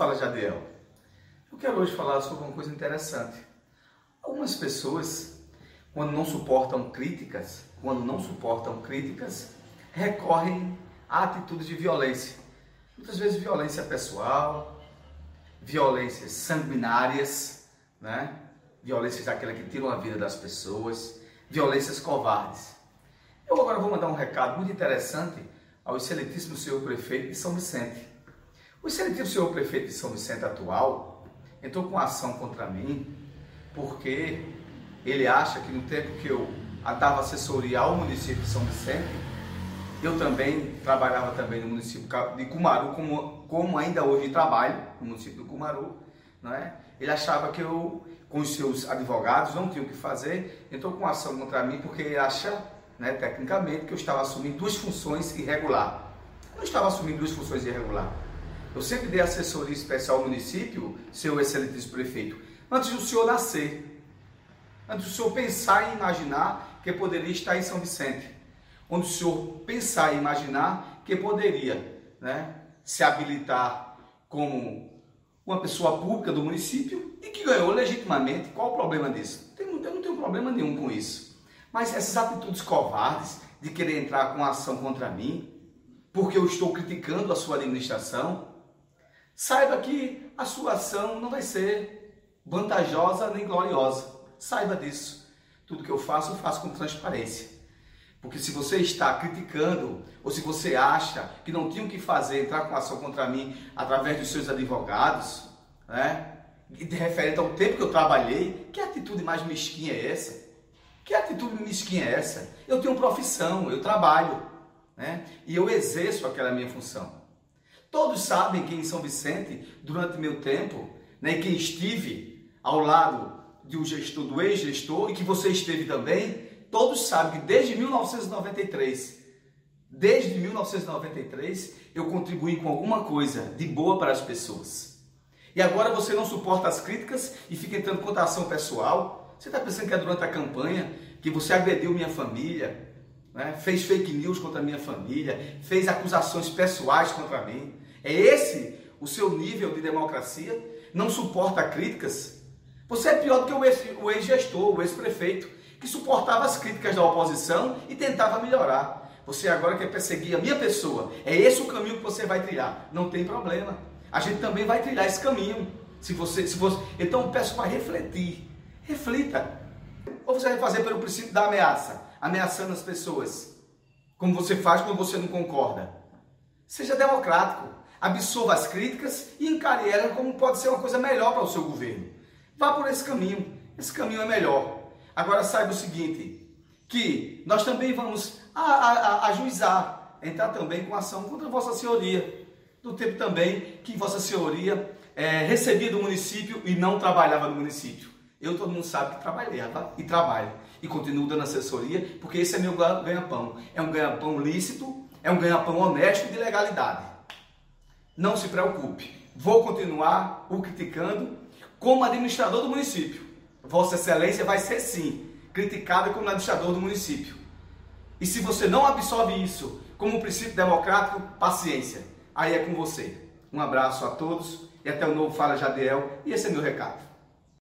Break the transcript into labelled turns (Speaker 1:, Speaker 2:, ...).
Speaker 1: Fala Jadiel. Eu quero hoje falar sobre uma coisa interessante. Algumas pessoas, quando não suportam críticas, quando não suportam críticas, recorrem a atitudes de violência. Muitas vezes violência pessoal, violências sanguinárias, né? violências daquela que tiram a vida das pessoas, violências covardes. Eu agora vou mandar um recado muito interessante ao excelentíssimo senhor prefeito de São Vicente. O excelentíssimo senhor prefeito de São Vicente atual entrou com ação contra mim porque ele acha que no tempo que eu dava assessoria ao município de São Vicente, eu também trabalhava também no município de Cumaru, como, como ainda hoje trabalho no município de Cumaru, não é? Ele achava que eu, com os seus advogados, não tinha o que fazer, entrou com ação contra mim porque ele acha, né, tecnicamente, que eu estava assumindo duas funções irregular. Eu não estava assumindo duas funções irregular. Eu sempre dei assessoria especial ao município, seu excelentíssimo prefeito, antes do senhor nascer. Antes do senhor pensar e imaginar que poderia estar em São Vicente. Onde o senhor pensar e imaginar que poderia né, se habilitar como uma pessoa pública do município e que ganhou legitimamente. Qual o problema disso? Eu não tenho problema nenhum com isso. Mas essas atitudes covardes de querer entrar com ação contra mim, porque eu estou criticando a sua administração, Saiba que a sua ação não vai ser vantajosa nem gloriosa. Saiba disso. Tudo que eu faço, eu faço com transparência. Porque se você está criticando, ou se você acha que não tinha o que fazer, entrar com ação contra mim através dos seus advogados, né? E de referente ao tempo que eu trabalhei, que atitude mais mesquinha é essa? Que atitude mesquinha é essa? Eu tenho profissão, eu trabalho, né? E eu exerço aquela minha função. Todos sabem que em São Vicente, durante meu tempo, né, que estive ao lado de um gestor, do ex-gestor e que você esteve também, todos sabem que desde 1993, desde 1993, eu contribuí com alguma coisa de boa para as pessoas. E agora você não suporta as críticas e fica entrando contra a ação pessoal. Você está pensando que é durante a campanha que você agrediu minha família, né? fez fake news contra a minha família, fez acusações pessoais contra mim. É esse o seu nível de democracia? Não suporta críticas? Você é pior do que o ex-gestor, o ex-prefeito, que suportava as críticas da oposição e tentava melhorar. Você agora quer perseguir a minha pessoa. É esse o caminho que você vai trilhar. Não tem problema. A gente também vai trilhar esse caminho. Se você, se você, então peço para refletir. Reflita. Ou você vai fazer pelo princípio da ameaça, ameaçando as pessoas, como você faz quando você não concorda. Seja democrático absorva as críticas e encare elas como pode ser uma coisa melhor para o seu governo. Vá por esse caminho, esse caminho é melhor. Agora saiba o seguinte, que nós também vamos a, a, ajuizar, entrar também com ação contra Vossa Senhoria, do tempo também que Vossa Senhoria é, recebia do município e não trabalhava no município. Eu, todo mundo sabe que trabalhava e trabalho. E continuo dando assessoria, porque esse é meu ganha-pão. É um ganha-pão lícito, é um ganha-pão honesto e de legalidade. Não se preocupe, vou continuar o criticando como administrador do município. Vossa Excelência vai ser sim criticada como administrador do município. E se você não absorve isso como princípio democrático, paciência. Aí é com você. Um abraço a todos e até o novo Fala Jadiel. E esse é meu recado.